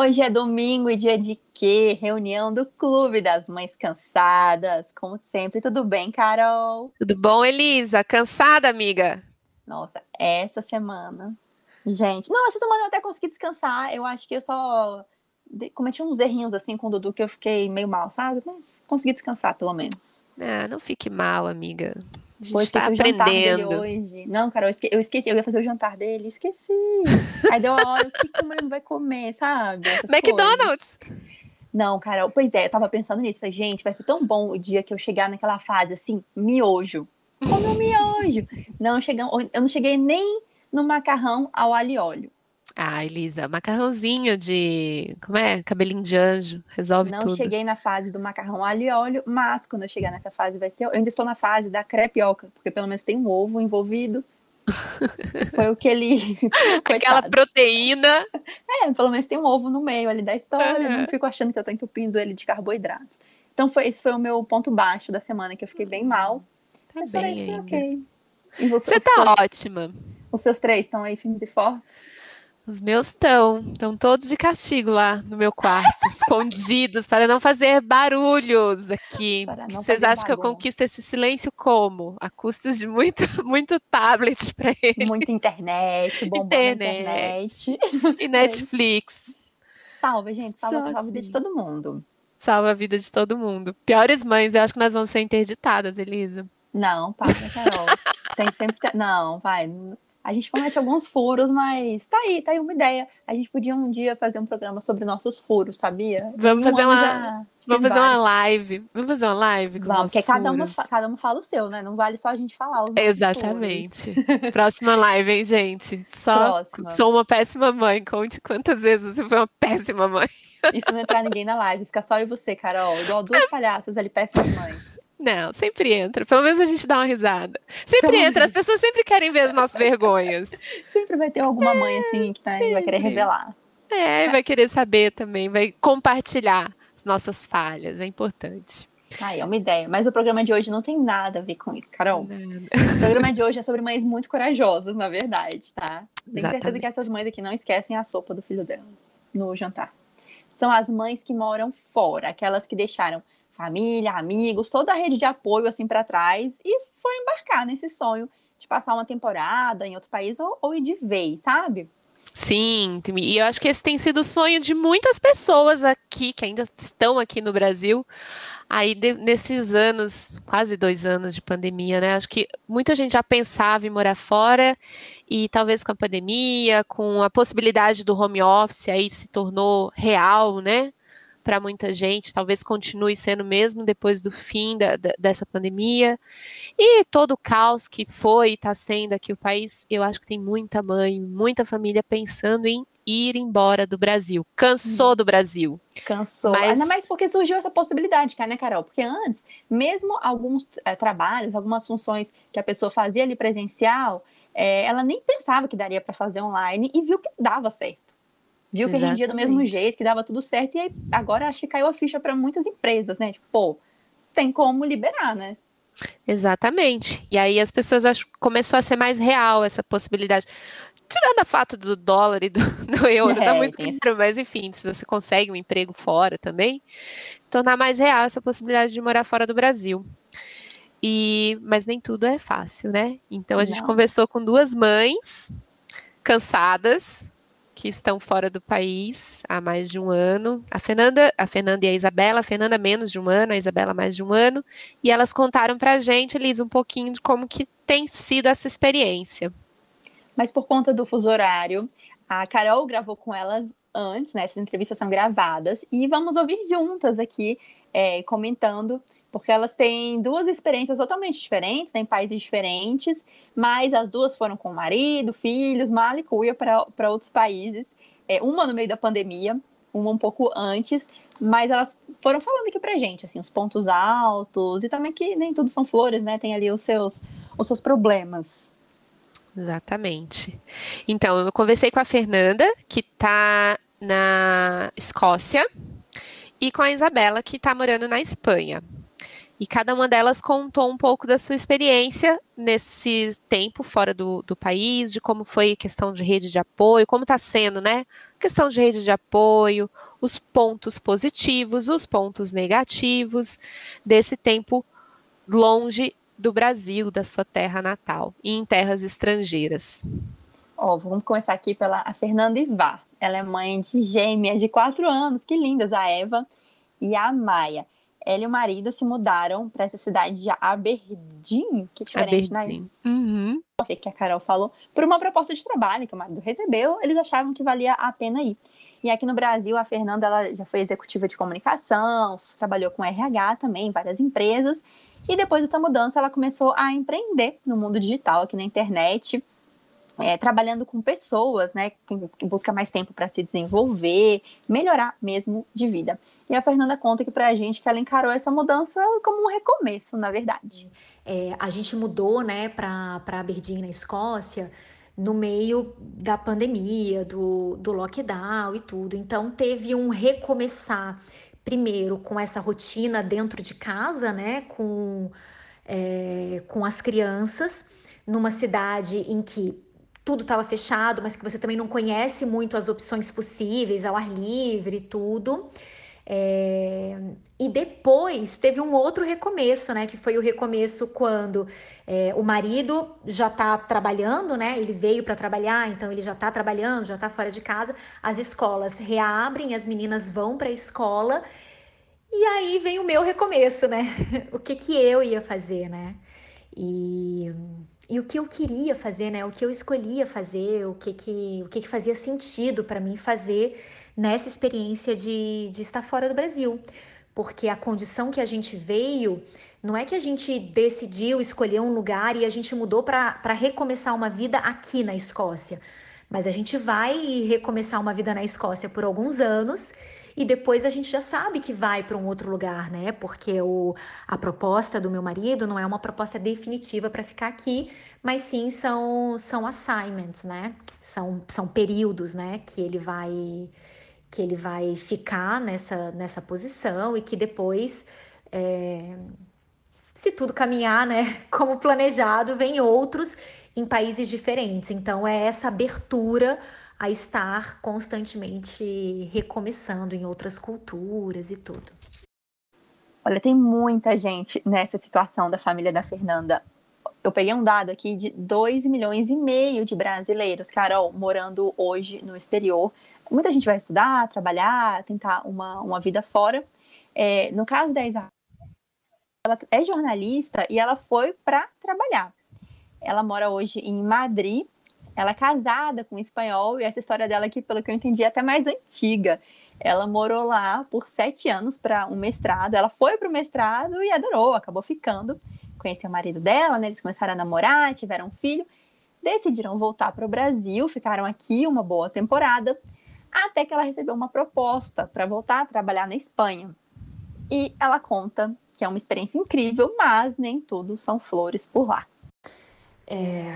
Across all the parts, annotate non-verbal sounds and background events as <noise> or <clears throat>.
Hoje é domingo e dia de quê? Reunião do Clube das Mães Cansadas. Como sempre, tudo bem, Carol? Tudo bom, Elisa? Cansada, amiga? Nossa, essa semana. Gente, não, essa semana eu até consegui descansar. Eu acho que eu só cometi uns errinhos assim com o Dudu que eu fiquei meio mal, sabe? Mas consegui descansar, pelo menos. Ah, não fique mal, amiga. Pois tá aprendendo. hoje. Não, cara, eu, esque eu esqueci, eu ia fazer o jantar dele, esqueci. Aí deu a hora, o que, que a mãe vai comer, sabe? Essas McDonald's! Coisas. Não, cara, pois é, eu tava pensando nisso. Falei, gente, vai ser tão bom o dia que eu chegar naquela fase assim, miojo. Como um miojo. Não, eu não cheguei nem no macarrão ao alho e óleo. Ah, Elisa, macarrãozinho de. Como é? Cabelinho de anjo. Resolve não tudo. Não cheguei na fase do macarrão alho e óleo, mas quando eu chegar nessa fase vai ser. Eu ainda estou na fase da crepioca, porque pelo menos tem um ovo envolvido. <laughs> Foi o que ele. <laughs> Aquela proteína. É, pelo menos tem um ovo no meio ali da história. Uhum. Não fico achando que eu tô entupindo ele de carboidratos. Então foi, esse foi o meu ponto baixo da semana, que eu fiquei bem mal. Tá mas bem isso foi ok. Você, você tá ótima. Os seus três estão aí firmes e fortes? Os meus estão, estão todos de castigo lá no meu quarto, <laughs> escondidos, para não fazer barulhos aqui. Vocês acham que eu conquisto esse silêncio como? A custas de muito, <laughs> muito tablet para eles. Muita internet, <laughs> bombando internet. internet. E Netflix. Salva, gente, salva, salva a vida de assim. todo mundo. Salva a vida de todo mundo. Piores mães, eu acho que nós vamos ser interditadas, Elisa. Não, para, Carol. Tem sempre. Não, vai. A gente comete alguns furos, mas tá aí, tá aí uma ideia. A gente podia um dia fazer um programa sobre nossos furos, sabia? Vamos fazer uma. Vamos fazer uma live. Vamos fazer uma live com Vamos, porque cada uma, cada uma fala o seu, né? Não vale só a gente falar os Exatamente. <laughs> Próxima live, hein, gente? Só Próxima. sou uma péssima mãe. Conte quantas vezes você foi uma péssima mãe. Isso não entrar ninguém na live, fica só eu e você, Carol. Igual duas palhaças ali, péssimas mães. Não, sempre entra. Pelo menos a gente dá uma risada. Sempre Pelo entra, as pessoas sempre querem ver as nossas vergonhas. <laughs> Sempre vai ter alguma mãe é, assim que tá, vai querer revelar. É, vai querer saber também, vai compartilhar as nossas falhas, é importante. Aí, é uma ideia. Mas o programa de hoje não tem nada a ver com isso, Carol. Nada. O programa de hoje é sobre mães muito corajosas, na verdade, tá? Tenho Exatamente. certeza que essas mães aqui não esquecem a sopa do filho delas no jantar. São as mães que moram fora, aquelas que deixaram família, amigos, toda a rede de apoio assim para trás e foi embarcar nesse sonho de passar uma temporada em outro país ou, ou ir de vez, sabe? Sim, e eu acho que esse tem sido o sonho de muitas pessoas aqui que ainda estão aqui no Brasil. Aí de, nesses anos, quase dois anos de pandemia, né? Acho que muita gente já pensava em morar fora e talvez com a pandemia, com a possibilidade do home office, aí se tornou real, né? Para muita gente, talvez continue sendo mesmo depois do fim da, da, dessa pandemia. E todo o caos que foi e está sendo aqui o país, eu acho que tem muita mãe, muita família pensando em ir embora do Brasil. Cansou hum. do Brasil. Cansou. Mas... Ainda mais porque surgiu essa possibilidade, né, Carol? Porque antes, mesmo alguns é, trabalhos, algumas funções que a pessoa fazia ali presencial, é, ela nem pensava que daria para fazer online e viu que dava certo viu que Exatamente. rendia do mesmo jeito, que dava tudo certo, e aí agora acho que caiu a ficha para muitas empresas, né? Tipo, pô, tem como liberar, né? Exatamente. E aí as pessoas acho começou a ser mais real essa possibilidade. Tirando a fato do dólar e do, <laughs> do euro, é, tá muito claro, mas enfim, se você consegue um emprego fora também, tornar mais real essa possibilidade de morar fora do Brasil. E, mas nem tudo é fácil, né? Então a Não. gente conversou com duas mães cansadas, que estão fora do país há mais de um ano. A Fernanda, a Fernanda e a Isabela, a Fernanda menos de um ano, a Isabela mais de um ano, e elas contaram para a gente, Elisa, um pouquinho de como que tem sido essa experiência. Mas por conta do fuso horário, a Carol gravou com elas antes, né? Essas entrevistas são gravadas, e vamos ouvir juntas aqui, é, comentando porque elas têm duas experiências totalmente diferentes, têm países diferentes, mas as duas foram com marido, filhos, mala e cuia para outros países. É, uma no meio da pandemia, uma um pouco antes, mas elas foram falando aqui pra gente, assim, os pontos altos, e também que nem tudo são flores, né? Tem ali os seus, os seus problemas. Exatamente. Então, eu conversei com a Fernanda, que está na Escócia, e com a Isabela, que está morando na Espanha. E cada uma delas contou um pouco da sua experiência nesse tempo fora do, do país, de como foi a questão de rede de apoio, como está sendo, né? Questão de rede de apoio, os pontos positivos, os pontos negativos desse tempo longe do Brasil, da sua terra natal, e em terras estrangeiras. Oh, vamos começar aqui pela Fernanda Ivar. Ela é mãe de gêmeas de quatro anos, que lindas, a Eva e a Maia. Ela e o marido se mudaram para essa cidade de Aberdeen, que é diferente, né? Aberdeen. né? Uhum. Sei que a Carol falou, por uma proposta de trabalho que o marido recebeu, eles achavam que valia a pena ir. E aqui no Brasil, a Fernanda ela já foi executiva de comunicação, trabalhou com RH também, em várias empresas. E depois dessa mudança, ela começou a empreender no mundo digital, aqui na internet, é, trabalhando com pessoas, né? Quem busca mais tempo para se desenvolver, melhorar mesmo de vida. E a Fernanda conta aqui para a gente que ela encarou essa mudança como um recomeço, na verdade. É, a gente mudou, né, para Aberdeen, na Escócia, no meio da pandemia, do, do lockdown e tudo. Então teve um recomeçar primeiro com essa rotina dentro de casa, né, com, é, com as crianças, numa cidade em que tudo estava fechado, mas que você também não conhece muito as opções possíveis ao ar livre e tudo. É... E depois teve um outro recomeço, né? Que foi o recomeço quando é, o marido já está trabalhando, né? Ele veio para trabalhar, então ele já está trabalhando, já está fora de casa. As escolas reabrem, as meninas vão para a escola. E aí vem o meu recomeço, né? <laughs> o que, que eu ia fazer, né? E, e o que eu queria fazer, né? O que eu escolhia fazer, o que, que, o que, que fazia sentido para mim fazer nessa experiência de, de estar fora do Brasil. Porque a condição que a gente veio, não é que a gente decidiu escolher um lugar e a gente mudou para recomeçar uma vida aqui na Escócia. Mas a gente vai recomeçar uma vida na Escócia por alguns anos e depois a gente já sabe que vai para um outro lugar, né? Porque o, a proposta do meu marido não é uma proposta definitiva para ficar aqui, mas sim são, são assignments, né? São, são períodos, né? Que ele vai que ele vai ficar nessa, nessa posição e que depois, é, se tudo caminhar, né, <laughs> como planejado, vem outros em países diferentes. Então, é essa abertura a estar constantemente recomeçando em outras culturas e tudo. Olha, tem muita gente nessa situação da família da Fernanda. Eu peguei um dado aqui de 2 milhões e meio de brasileiros, Carol, morando hoje no exterior muita gente vai estudar, trabalhar, tentar uma, uma vida fora. É, no caso da Isa, ela é jornalista e ela foi para trabalhar. Ela mora hoje em Madrid. Ela é casada com um espanhol e essa história dela aqui, pelo que eu entendi, é até mais antiga. Ela morou lá por sete anos para um mestrado. Ela foi para o mestrado e adorou, acabou ficando. Conheceu o marido dela, né? Eles começaram a namorar, tiveram um filho. Decidiram voltar para o Brasil, ficaram aqui uma boa temporada até que ela recebeu uma proposta para voltar a trabalhar na Espanha. E ela conta que é uma experiência incrível, mas nem tudo são flores por lá. É,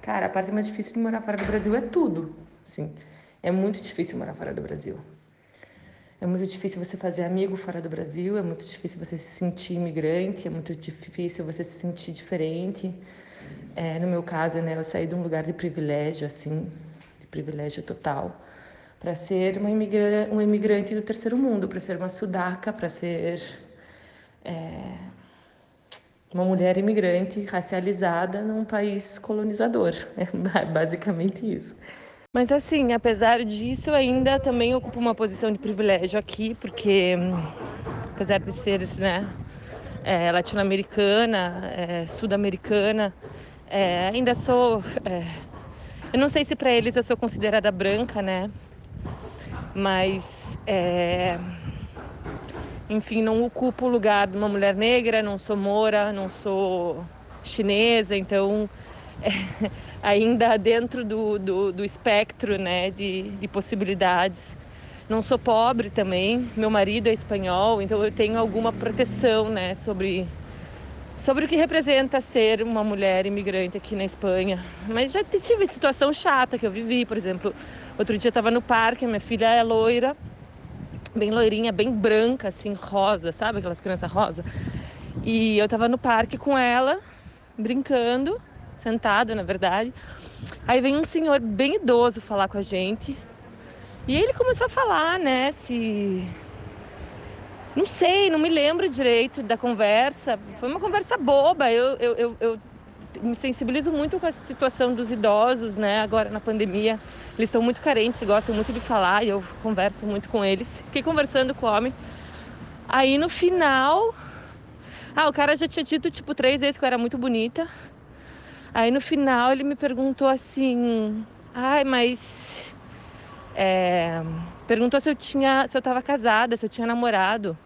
cara, a parte mais difícil de morar fora do Brasil é tudo. Sim, é muito difícil morar fora do Brasil. É muito difícil você fazer amigo fora do Brasil, é muito difícil você se sentir imigrante, é muito difícil você se sentir diferente. É, no meu caso, né, eu saí de um lugar de privilégio, assim, de privilégio total para ser uma, imigra uma imigrante do terceiro mundo, para ser uma sudaca, para ser é, uma mulher imigrante racializada num país colonizador. <laughs> É basicamente isso. Mas assim, apesar disso, ainda também ocupo uma posição de privilégio aqui, porque apesar de ser né, é, latino-americana, é, sul-americana, é, ainda sou. É, eu não sei se para eles eu sou considerada branca, né? Mas é, enfim, não ocupo o lugar de uma mulher negra, não sou mora, não sou chinesa, então é, ainda dentro do, do, do espectro né, de, de possibilidades. Não sou pobre também, meu marido é espanhol, então eu tenho alguma proteção né, sobre, sobre o que representa ser uma mulher imigrante aqui na Espanha. Mas já tive situação chata que eu vivi, por exemplo, Outro dia eu tava no parque, minha filha é loira, bem loirinha, bem branca, assim, rosa, sabe aquelas crianças rosa? E eu tava no parque com ela, brincando, sentado, na verdade. Aí vem um senhor bem idoso falar com a gente. E ele começou a falar, né, se não sei, não me lembro direito da conversa. Foi uma conversa boba. Eu, eu, eu, eu, me sensibilizo muito com a situação dos idosos, né? Agora na pandemia, eles estão muito carentes, gostam muito de falar e eu converso muito com eles. Fiquei conversando com o homem. Aí no final, ah, o cara já tinha dito tipo três vezes que eu era muito bonita. Aí no final ele me perguntou assim: "Ai, mas é, perguntou se eu tinha, se eu tava casada, se eu tinha namorado.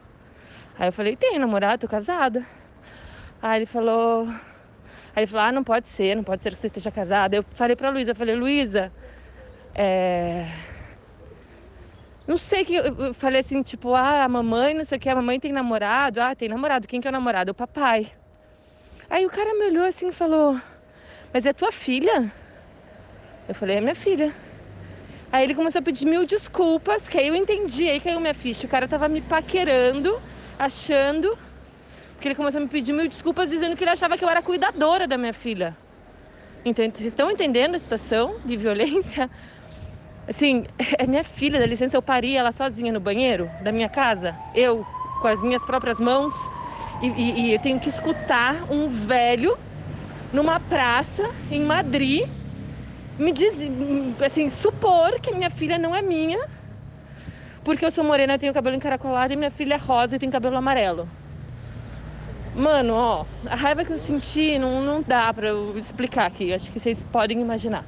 Aí eu falei: "Tenho namorado, tô casada". Aí ele falou: Aí ele falou: "Ah, não pode ser, não pode ser que você esteja casada". Eu falei para Luísa, falei: "Luísa, é não sei que eu falei assim, tipo, ah, a mamãe, não sei o que, a mamãe tem namorado. Ah, tem namorado. Quem que é o namorado? O papai. Aí o cara me olhou assim e falou: mas é tua filha? Eu falei, é minha filha. Aí ele começou a pedir mil desculpas, que aí eu entendi, aí caiu minha ficha. O cara tava me paquerando, achando. Que ele começou a me pedir mil desculpas, dizendo que ele achava que eu era cuidadora da minha filha. Entende? Vocês estão entendendo a situação de violência? Assim, é minha filha, dá licença, eu pari ela sozinha no banheiro da minha casa. Eu, com as minhas próprias mãos. E, e, e eu tenho que escutar um velho numa praça em Madrid, me diz, assim, supor que minha filha não é minha, porque eu sou morena, eu tenho cabelo encaracolado e minha filha é rosa e tem cabelo amarelo. Mano, ó, a raiva que eu senti não, não dá pra eu explicar aqui, acho que vocês podem imaginar.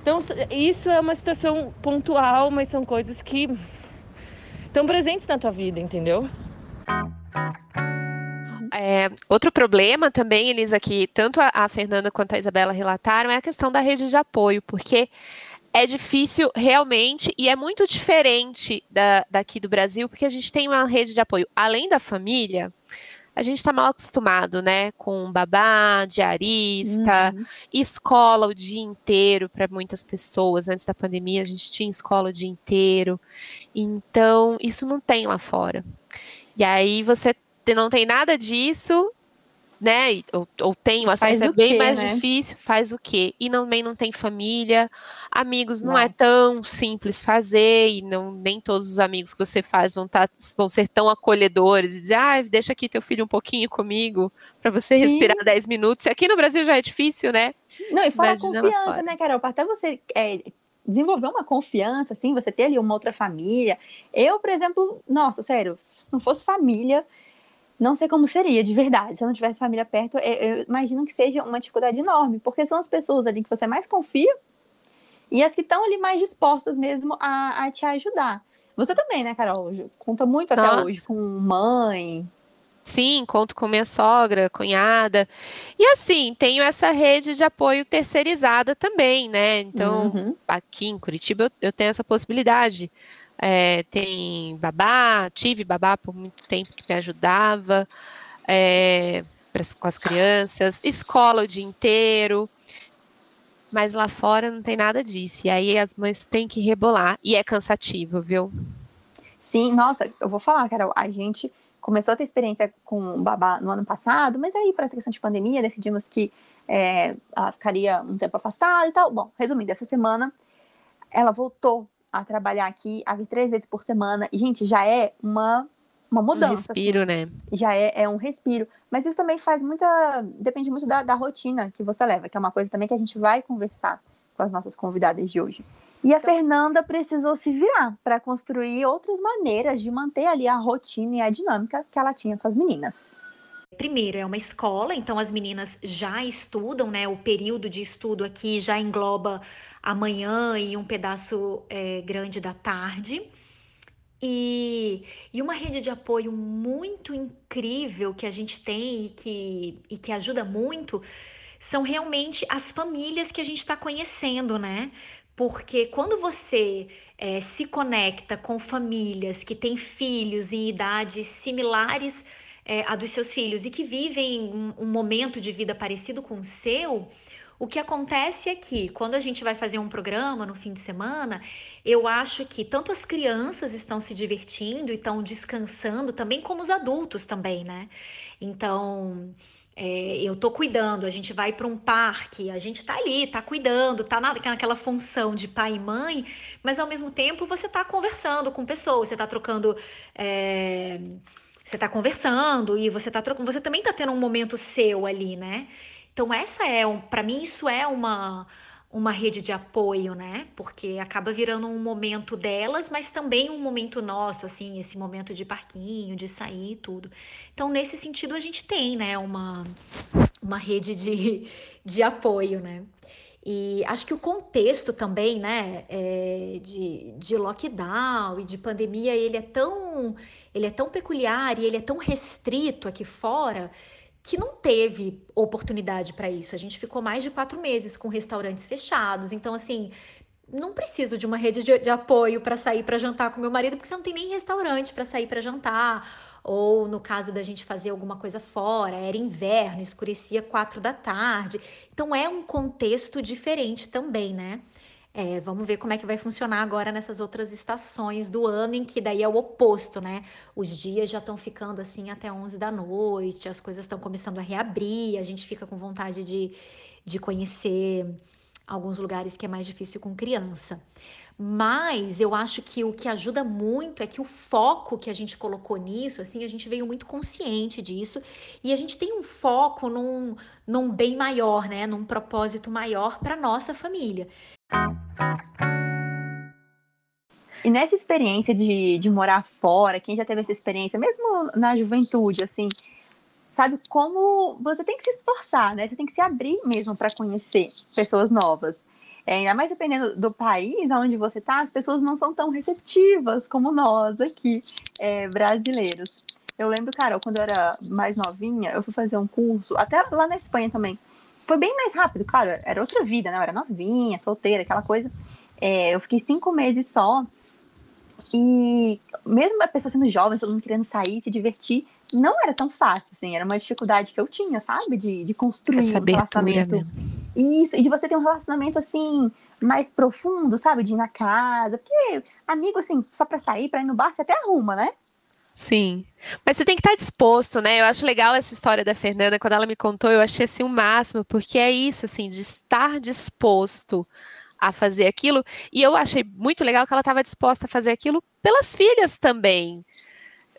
Então, isso é uma situação pontual, mas são coisas que estão presentes na tua vida, entendeu? É, outro problema também, Elisa, que tanto a, a Fernanda quanto a Isabela relataram, é a questão da rede de apoio, porque é difícil realmente e é muito diferente da, daqui do Brasil, porque a gente tem uma rede de apoio além da família. A gente está mal acostumado, né, com babá, diarista, uhum. escola o dia inteiro para muitas pessoas. Antes da pandemia, a gente tinha escola o dia inteiro. Então, isso não tem lá fora. E aí você não tem nada disso, né? Ou, ou tem, o acesso faz é bem quê, mais né? difícil, faz o quê? E também não tem família, amigos não é Nossa. é tão simples fazer, e não, nem todos os amigos que você faz vão, tá, vão ser tão acolhedores e dizer, ah, deixa aqui teu filho um pouquinho comigo para você Sim. respirar 10 minutos. Aqui no Brasil já é difícil, né? Não, e fora a confiança, né, Carol? Até você é, desenvolver uma confiança, assim, você ter ali uma outra família. Eu, por exemplo, nossa, sério, se não fosse família, não sei como seria, de verdade. Se eu não tivesse família perto, eu, eu imagino que seja uma dificuldade enorme, porque são as pessoas ali que você mais confia e as que estão ali mais dispostas mesmo a, a te ajudar. Você também, né, Carol? Conta muito Nossa. até hoje com mãe. Sim, conto com minha sogra, cunhada. E assim, tenho essa rede de apoio terceirizada também, né? Então, uhum. aqui em Curitiba eu, eu tenho essa possibilidade é, tem babá, tive babá por muito tempo que me ajudava é, com as crianças, escola o dia inteiro, mas lá fora não tem nada disso. E aí as mães têm que rebolar e é cansativo, viu? Sim, nossa, eu vou falar, Carol, a gente começou a ter experiência com babá no ano passado, mas aí, para essa questão de pandemia, decidimos que é, ela ficaria um tempo afastada e tal. Bom, resumindo, essa semana ela voltou a trabalhar aqui, a vir três vezes por semana. E, gente, já é uma, uma mudança. Um respiro, assim. né? Já é, é um respiro. Mas isso também faz muita. Depende muito da, da rotina que você leva, que é uma coisa também que a gente vai conversar com as nossas convidadas de hoje. E a então Fernanda precisou se virar para construir outras maneiras de manter ali a rotina e a dinâmica que ela tinha com as meninas. Primeiro, é uma escola, então as meninas já estudam, né? O período de estudo aqui já engloba amanhã e um pedaço é, grande da tarde. E, e uma rede de apoio muito incrível que a gente tem e que, e que ajuda muito são realmente as famílias que a gente está conhecendo, né? Porque quando você é, se conecta com famílias que têm filhos em idades similares é, a dos seus filhos e que vivem um, um momento de vida parecido com o seu, O que acontece é que quando a gente vai fazer um programa no fim de semana, eu acho que tanto as crianças estão se divertindo e estão descansando, também como os adultos também, né? Então, é, eu tô cuidando, a gente vai para um parque, a gente tá ali, tá cuidando, tá naquela função de pai e mãe, mas ao mesmo tempo você tá conversando com pessoas, você tá trocando. É, você tá conversando e você tá trocando, você também tá tendo um momento seu ali, né? Então, essa é, um, para mim, isso é uma, uma rede de apoio, né? Porque acaba virando um momento delas, mas também um momento nosso, assim, esse momento de parquinho, de sair e tudo. Então, nesse sentido, a gente tem, né, uma, uma rede de, de apoio, né? E acho que o contexto também, né, é, de, de lockdown e de pandemia, ele é tão, ele é tão peculiar e ele é tão restrito aqui fora que não teve oportunidade para isso. A gente ficou mais de quatro meses com restaurantes fechados. Então, assim, não preciso de uma rede de, de apoio para sair para jantar com meu marido, porque você não tem nem restaurante para sair para jantar. Ou no caso da gente fazer alguma coisa fora, era inverno, escurecia quatro da tarde. Então é um contexto diferente também, né? É, vamos ver como é que vai funcionar agora nessas outras estações do ano, em que daí é o oposto, né? Os dias já estão ficando assim até 11 da noite, as coisas estão começando a reabrir, a gente fica com vontade de, de conhecer alguns lugares que é mais difícil com criança. Mas eu acho que o que ajuda muito é que o foco que a gente colocou nisso, assim, a gente veio muito consciente disso e a gente tem um foco num, num bem maior, né? Num propósito maior para nossa família. E nessa experiência de, de morar fora, quem já teve essa experiência, mesmo na juventude, assim, sabe como você tem que se esforçar, né? Você tem que se abrir mesmo para conhecer pessoas novas. É, ainda mais dependendo do país onde você está, as pessoas não são tão receptivas como nós aqui, é, brasileiros. Eu lembro, cara, quando eu era mais novinha, eu fui fazer um curso, até lá na Espanha também, foi bem mais rápido, claro, era outra vida, né? Eu era novinha, solteira, aquela coisa. É, eu fiquei cinco meses só. E mesmo a pessoa sendo jovem, todo mundo querendo sair, se divertir, não era tão fácil, assim, era uma dificuldade que eu tinha, sabe? De, de construir Essa um relacionamento. Mesmo. Isso, e de você ter um relacionamento, assim, mais profundo, sabe? De ir na casa. Porque amigo, assim, só pra sair, pra ir no bar, você até arruma, né? Sim. Mas você tem que estar disposto, né? Eu acho legal essa história da Fernanda, quando ela me contou, eu achei assim o máximo, porque é isso, assim, de estar disposto a fazer aquilo. E eu achei muito legal que ela estava disposta a fazer aquilo pelas filhas também.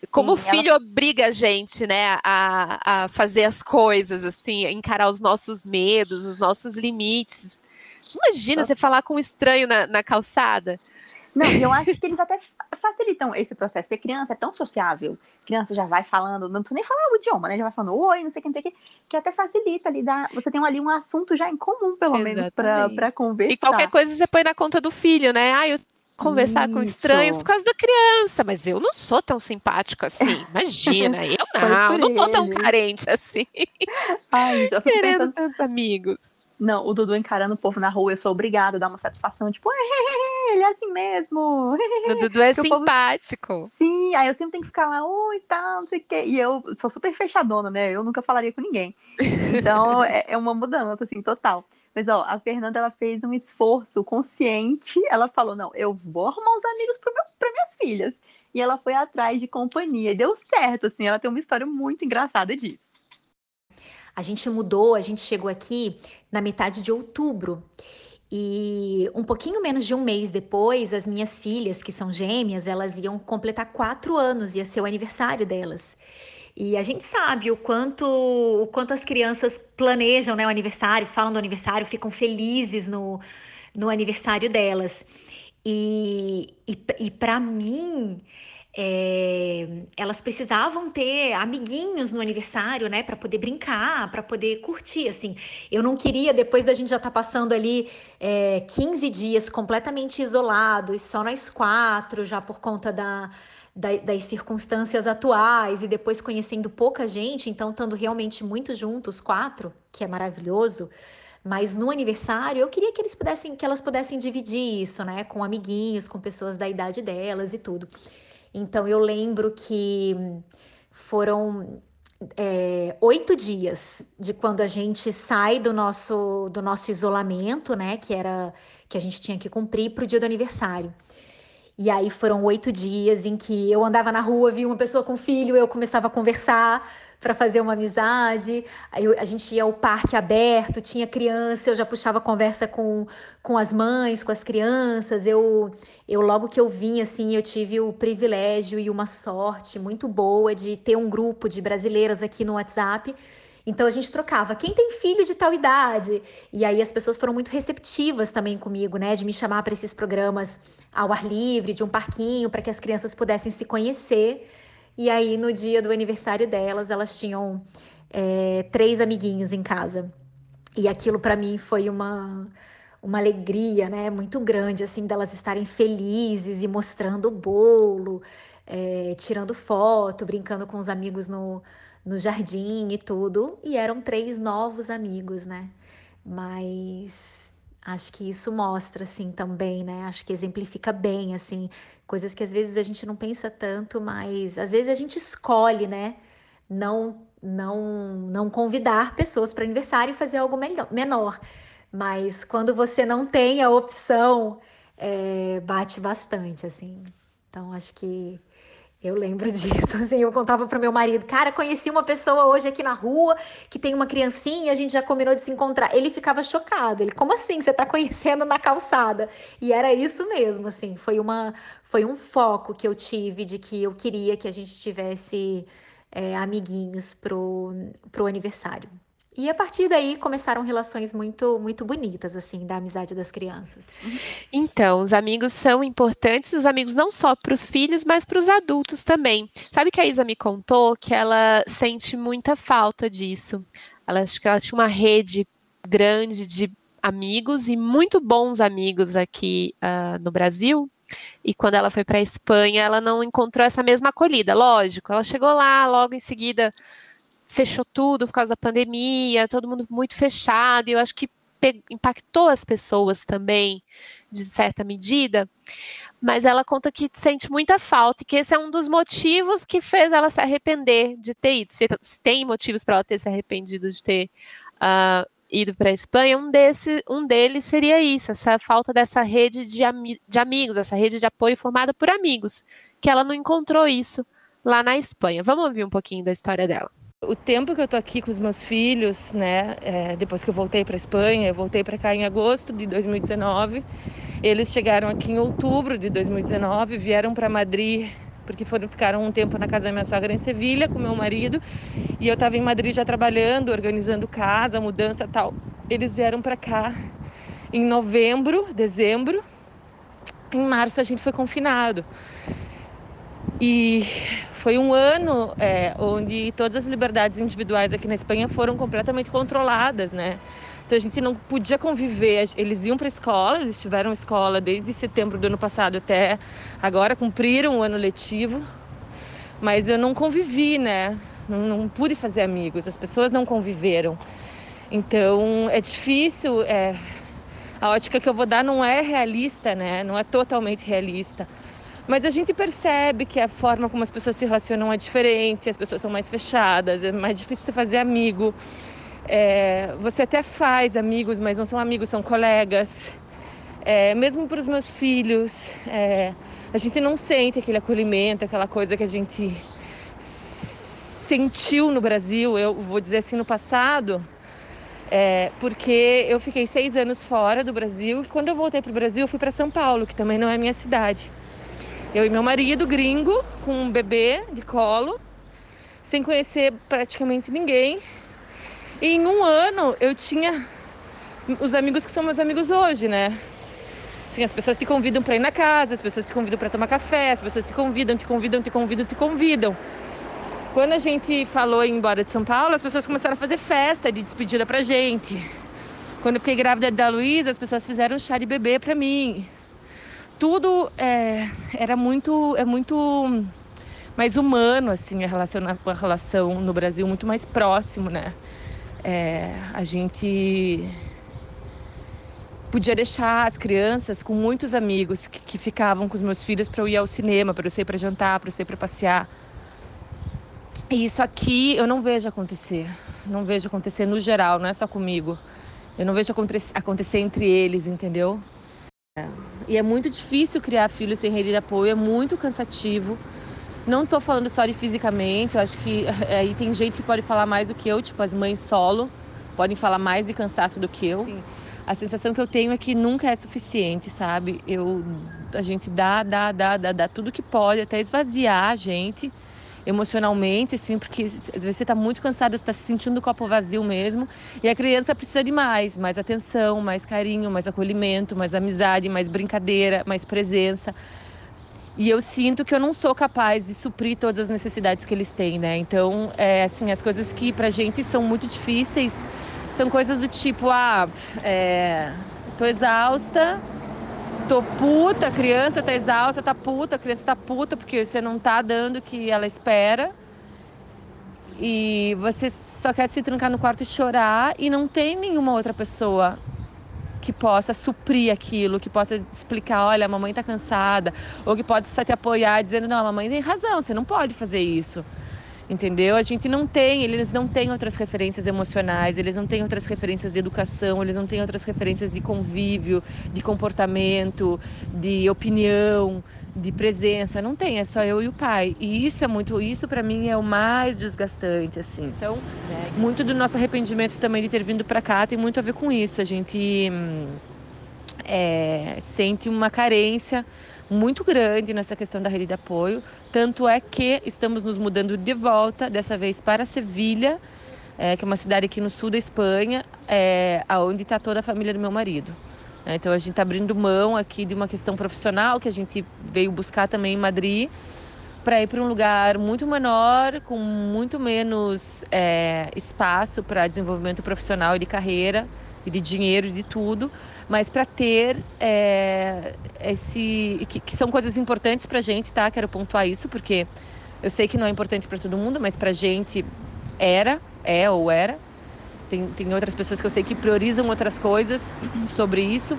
Sim, Como o filho ela... obriga a gente, né, a, a fazer as coisas, assim, encarar os nossos medos, os nossos limites. Imagina você falar com um estranho na, na calçada. Não, eu acho que eles até facilitam esse processo, porque criança é tão sociável, criança já vai falando, não precisa nem falar o idioma, né? Já vai falando oi, não sei o que, não sei o que, que até facilita ali, dá, você tem ali um assunto já em comum, pelo Exatamente. menos, para conversar. E qualquer coisa você põe na conta do filho, né? Ah, eu conversar Isso. com estranhos por causa da criança, mas eu não sou tão simpático assim. <laughs> Imagina, eu não, não tô tão carente assim. Ai, já Querendo pensando... tantos amigos. Não, o Dudu encarando o povo na rua, eu sou obrigada a dar uma satisfação, tipo, ele é assim mesmo. <laughs> O Dudu é simpático. Povo... Sim, aí eu sempre tenho que ficar lá, oi, tal, não sei o quê. E eu sou super fechadona, né? Eu nunca falaria com ninguém. Então, <laughs> é, é uma mudança, assim, total. Mas, ó, a Fernanda, ela fez um esforço consciente. Ela falou, não, eu vou arrumar os amigos para minhas filhas. E ela foi atrás de companhia. E deu certo, assim. Ela tem uma história muito engraçada disso. A gente mudou, a gente chegou aqui na metade de outubro. E um pouquinho menos de um mês depois, as minhas filhas, que são gêmeas, elas iam completar quatro anos, ia ser o aniversário delas. E a gente sabe o quanto, o quanto as crianças planejam né, o aniversário, falam do aniversário, ficam felizes no, no aniversário delas. E, e, e para mim, é, elas precisavam ter amiguinhos no aniversário, né, para poder brincar, para poder curtir, assim. Eu não queria, depois da gente já estar tá passando ali é, 15 dias completamente isolados, só nós quatro, já por conta da, da, das circunstâncias atuais, e depois conhecendo pouca gente, então estando realmente muito juntos, quatro, que é maravilhoso. Mas no aniversário eu queria que eles pudessem, que elas pudessem dividir isso, né, com amiguinhos, com pessoas da idade delas e tudo. Então eu lembro que foram é, oito dias de quando a gente sai do nosso, do nosso isolamento, né? Que era que a gente tinha que cumprir para o dia do aniversário. E aí foram oito dias em que eu andava na rua, via uma pessoa com filho, eu começava a conversar para fazer uma amizade. Aí a gente ia ao parque aberto, tinha criança, eu já puxava conversa com, com as mães, com as crianças. Eu, eu logo que eu vim, assim, eu tive o privilégio e uma sorte muito boa de ter um grupo de brasileiras aqui no WhatsApp. Então a gente trocava, quem tem filho de tal idade? E aí as pessoas foram muito receptivas também comigo, né, de me chamar para esses programas ao ar livre, de um parquinho, para que as crianças pudessem se conhecer. E aí, no dia do aniversário delas, elas tinham é, três amiguinhos em casa. E aquilo para mim foi uma, uma alegria, né? Muito grande, assim, delas estarem felizes e mostrando o bolo, é, tirando foto, brincando com os amigos no, no jardim e tudo. E eram três novos amigos, né? Mas Acho que isso mostra, assim, também, né? Acho que exemplifica bem, assim, coisas que às vezes a gente não pensa tanto, mas às vezes a gente escolhe, né? Não, não, não convidar pessoas para aniversário e fazer algo menor. Mas quando você não tem a opção, é, bate bastante, assim. Então, acho que eu lembro <laughs> disso, assim, eu contava pro meu marido, cara, conheci uma pessoa hoje aqui na rua que tem uma criancinha, a gente já combinou de se encontrar. Ele ficava chocado, ele, como assim, você tá conhecendo na calçada? E era isso mesmo, assim, foi uma, foi um foco que eu tive de que eu queria que a gente tivesse é, amiguinhos pro, pro aniversário. E a partir daí começaram relações muito muito bonitas assim da amizade das crianças. Então, os amigos são importantes, os amigos não só para os filhos, mas para os adultos também. Sabe que a Isa me contou que ela sente muita falta disso. Ela acho que ela tinha uma rede grande de amigos e muito bons amigos aqui uh, no Brasil. E quando ela foi para a Espanha, ela não encontrou essa mesma acolhida. Lógico, ela chegou lá, logo em seguida fechou tudo por causa da pandemia, todo mundo muito fechado, e eu acho que impactou as pessoas também, de certa medida, mas ela conta que sente muita falta e que esse é um dos motivos que fez ela se arrepender de ter ido. Se, tem motivos para ela ter se arrependido de ter uh, ido para a Espanha, um, desse, um deles seria isso, essa falta dessa rede de, ami de amigos, essa rede de apoio formada por amigos, que ela não encontrou isso lá na Espanha. Vamos ouvir um pouquinho da história dela. O tempo que eu tô aqui com os meus filhos, né, é, depois que eu voltei para Espanha, eu voltei para cá em agosto de 2019. Eles chegaram aqui em outubro de 2019, vieram para Madrid porque foram ficaram um tempo na casa da minha sogra em Sevilha com meu marido e eu estava em Madrid já trabalhando, organizando casa, mudança, tal. Eles vieram para cá em novembro, dezembro. Em março a gente foi confinado. E foi um ano é, onde todas as liberdades individuais aqui na Espanha foram completamente controladas, né? Então a gente não podia conviver. Eles iam para a escola, eles tiveram escola desde setembro do ano passado até agora, cumpriram o ano letivo, mas eu não convivi, né? Não, não pude fazer amigos, as pessoas não conviveram. Então é difícil. É... A ótica que eu vou dar não é realista, né? Não é totalmente realista. Mas a gente percebe que a forma como as pessoas se relacionam é diferente, as pessoas são mais fechadas, é mais difícil você fazer amigo. É, você até faz amigos, mas não são amigos, são colegas. É, mesmo para os meus filhos, é, a gente não sente aquele acolhimento, aquela coisa que a gente sentiu no Brasil, eu vou dizer assim, no passado, é, porque eu fiquei seis anos fora do Brasil e quando eu voltei para o Brasil, fui para São Paulo, que também não é minha cidade. Eu e meu marido, gringo, com um bebê de colo, sem conhecer praticamente ninguém. E em um ano eu tinha os amigos que são meus amigos hoje, né? Assim, as pessoas te convidam para ir na casa, as pessoas te convidam para tomar café, as pessoas te convidam, te convidam, te convidam, te convidam. Quando a gente falou em ir embora de São Paulo, as pessoas começaram a fazer festa de despedida pra gente. Quando eu fiquei grávida da Luísa, as pessoas fizeram chá de bebê para mim tudo é, era muito, é muito mais humano, assim, a relação, a relação no Brasil, muito mais próximo, né? É, a gente podia deixar as crianças com muitos amigos que, que ficavam com os meus filhos para eu ir ao cinema, para eu sair para jantar, para eu sair para passear. E isso aqui eu não vejo acontecer. Não vejo acontecer no geral, não é só comigo. Eu não vejo acontecer entre eles, entendeu? E é muito difícil criar filhos sem rede de apoio, é muito cansativo. Não estou falando só de fisicamente, eu acho que aí tem gente que pode falar mais do que eu, tipo as mães solo, podem falar mais de cansaço do que eu. Sim. A sensação que eu tenho é que nunca é suficiente, sabe? Eu, a gente dá, dá, dá, dá, dá tudo que pode, até esvaziar a gente emocionalmente, assim, porque às vezes você está muito cansada, está se sentindo o copo vazio mesmo, e a criança precisa de mais, mais atenção, mais carinho, mais acolhimento, mais amizade, mais brincadeira, mais presença. E eu sinto que eu não sou capaz de suprir todas as necessidades que eles têm, né? Então, é, assim, as coisas que pra gente são muito difíceis são coisas do tipo, ah, é, tô exausta, tô puta, a criança tá exausta, tá puta, a criança tá puta porque você não tá dando o que ela espera. E você só quer se trancar no quarto e chorar e não tem nenhuma outra pessoa que possa suprir aquilo, que possa explicar, olha, a mamãe está cansada, ou que pode te apoiar dizendo, não, a mamãe tem razão, você não pode fazer isso entendeu? A gente não tem, eles não têm outras referências emocionais, eles não têm outras referências de educação, eles não têm outras referências de convívio, de comportamento, de opinião, de presença, não tem, é só eu e o pai. E isso é muito, isso para mim é o mais desgastante, assim. Então, muito do nosso arrependimento também de ter vindo para cá tem muito a ver com isso. A gente hum, é, sente uma carência muito grande nessa questão da rede de apoio. Tanto é que estamos nos mudando de volta, dessa vez para Sevilha, é, que é uma cidade aqui no sul da Espanha, é, onde está toda a família do meu marido. É, então a gente está abrindo mão aqui de uma questão profissional que a gente veio buscar também em Madrid para ir para um lugar muito menor, com muito menos é, espaço para desenvolvimento profissional e de carreira e de dinheiro e de tudo, mas para ter é, esse que, que, são coisas importantes para a gente, tá? Quero pontuar isso porque eu sei que não é importante para todo mundo, mas para a gente era, é ou era. Tem, tem outras pessoas que eu sei que priorizam outras coisas <clears throat> sobre isso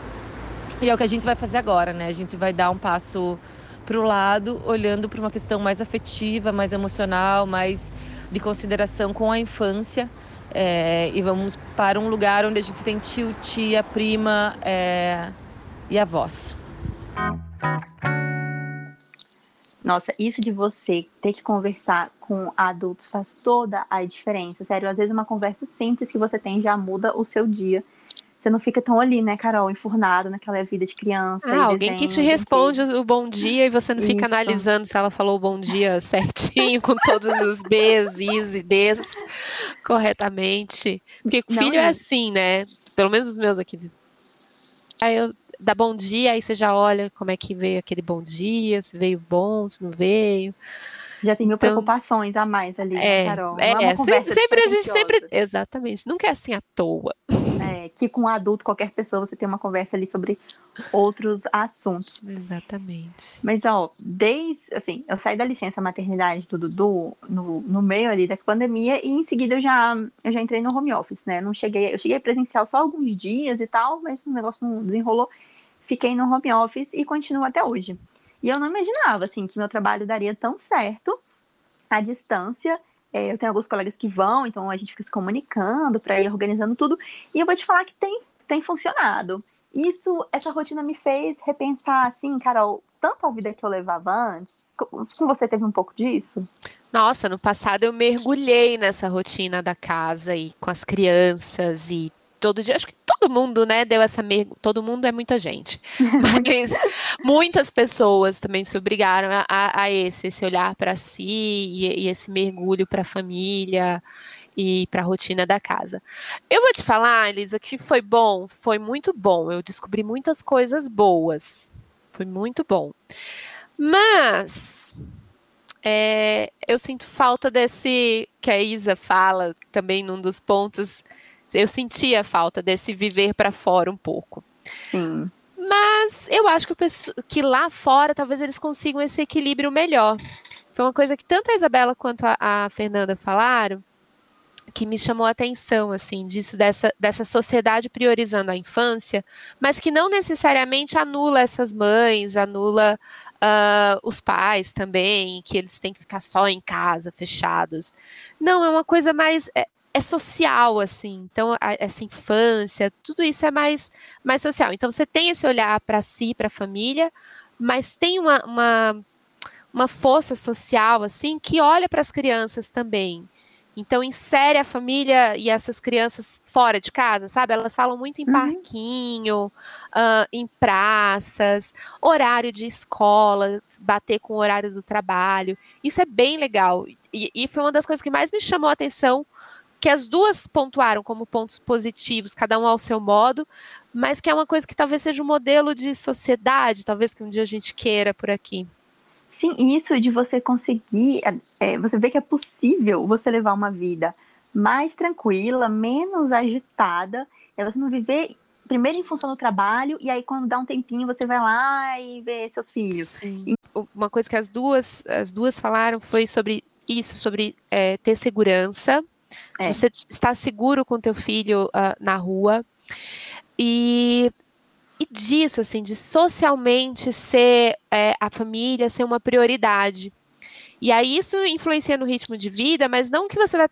e é o que a gente vai fazer agora, né? A gente vai dar um passo para o lado, olhando para uma questão mais afetiva, mais emocional, mais de consideração com a infância é, e vamos para um lugar onde a gente tem tio, tia, prima é, e avós. Nossa, isso de você ter que conversar com adultos faz toda a diferença. Sério, às vezes uma conversa simples que você tem já muda o seu dia. Você não fica tão ali, né, Carol, enfurnado naquela vida de criança. Ah, alguém que te responde o bom dia e você não Isso. fica analisando se ela falou o bom dia <laughs> certinho, com todos os Bs, Is e Ds corretamente. Porque o filho é. é assim, né? Pelo menos os meus aqui. Aí eu dá bom dia, aí você já olha como é que veio aquele bom dia, se veio bom, se não veio. Já tem mil então, preocupações a mais ali, né, é, né, Carol? É, é sempre, sempre a gente sempre. Exatamente, nunca é assim à toa. É, que com um adulto, qualquer pessoa, você tem uma conversa ali sobre outros assuntos. Exatamente. Mas, ó, desde, assim, eu saí da licença maternidade do Dudu no, no meio ali da pandemia e em seguida eu já, eu já entrei no home office, né? Não cheguei, eu cheguei presencial só alguns dias e tal, mas o negócio não desenrolou. Fiquei no home office e continuo até hoje. E eu não imaginava, assim, que meu trabalho daria tão certo à distância. É, eu tenho alguns colegas que vão, então a gente fica se comunicando para ir organizando tudo. E eu vou te falar que tem, tem funcionado. Isso, essa rotina me fez repensar, assim, Carol, tanto a vida que eu levava antes. Com você teve um pouco disso? Nossa, no passado eu mergulhei nessa rotina da casa e com as crianças e todo dia. Acho que todo mundo, né, deu essa mergulho. Todo mundo é muita gente. <laughs> Mas muitas pessoas também se obrigaram a, a esse, esse olhar para si e, e esse mergulho para a família e para a rotina da casa. Eu vou te falar, Elisa, que foi bom, foi muito bom. Eu descobri muitas coisas boas. Foi muito bom. Mas é, eu sinto falta desse que a Isa fala também num dos pontos eu sentia falta desse viver para fora um pouco. Sim. Mas eu acho que, que lá fora talvez eles consigam esse equilíbrio melhor. Foi uma coisa que tanto a Isabela quanto a, a Fernanda falaram que me chamou a atenção, assim, disso, dessa, dessa sociedade priorizando a infância, mas que não necessariamente anula essas mães, anula uh, os pais também, que eles têm que ficar só em casa, fechados. Não, é uma coisa mais. É, é social, assim. Então, a, essa infância, tudo isso é mais, mais social. Então, você tem esse olhar para si, para a família, mas tem uma, uma, uma força social, assim, que olha para as crianças também. Então, insere a família e essas crianças fora de casa, sabe? Elas falam muito em uhum. parquinho, uh, em praças, horário de escola, bater com o horário do trabalho. Isso é bem legal. E, e foi uma das coisas que mais me chamou a atenção, que as duas pontuaram como pontos positivos, cada um ao seu modo, mas que é uma coisa que talvez seja um modelo de sociedade, talvez que um dia a gente queira por aqui. Sim, isso de você conseguir, é, você vê que é possível você levar uma vida mais tranquila, menos agitada, é você não viver primeiro em função do trabalho e aí quando dá um tempinho você vai lá e vê seus filhos. Sim. Uma coisa que as duas as duas falaram foi sobre isso, sobre é, ter segurança. É. Você está seguro com teu filho uh, na rua e e disso, assim, de socialmente ser é, a família ser uma prioridade. E aí isso influencia no ritmo de vida, mas não que você vai